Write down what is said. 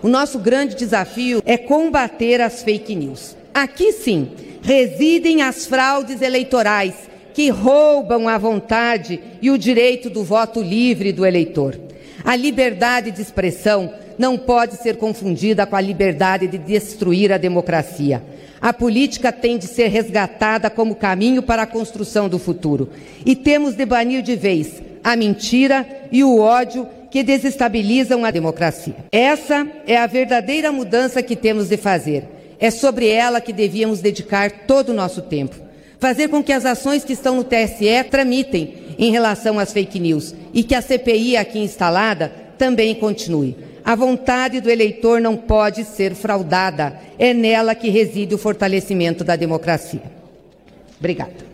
O nosso grande desafio é combater as fake news. Aqui sim residem as fraudes eleitorais que roubam a vontade e o direito do voto livre do eleitor. A liberdade de expressão não pode ser confundida com a liberdade de destruir a democracia. A política tem de ser resgatada como caminho para a construção do futuro. E temos de banir de vez a mentira e o ódio que desestabilizam a democracia. Essa é a verdadeira mudança que temos de fazer. É sobre ela que devíamos dedicar todo o nosso tempo. Fazer com que as ações que estão no TSE tramitem em relação às fake news e que a CPI aqui instalada também continue. A vontade do eleitor não pode ser fraudada. É nela que reside o fortalecimento da democracia. Obrigada.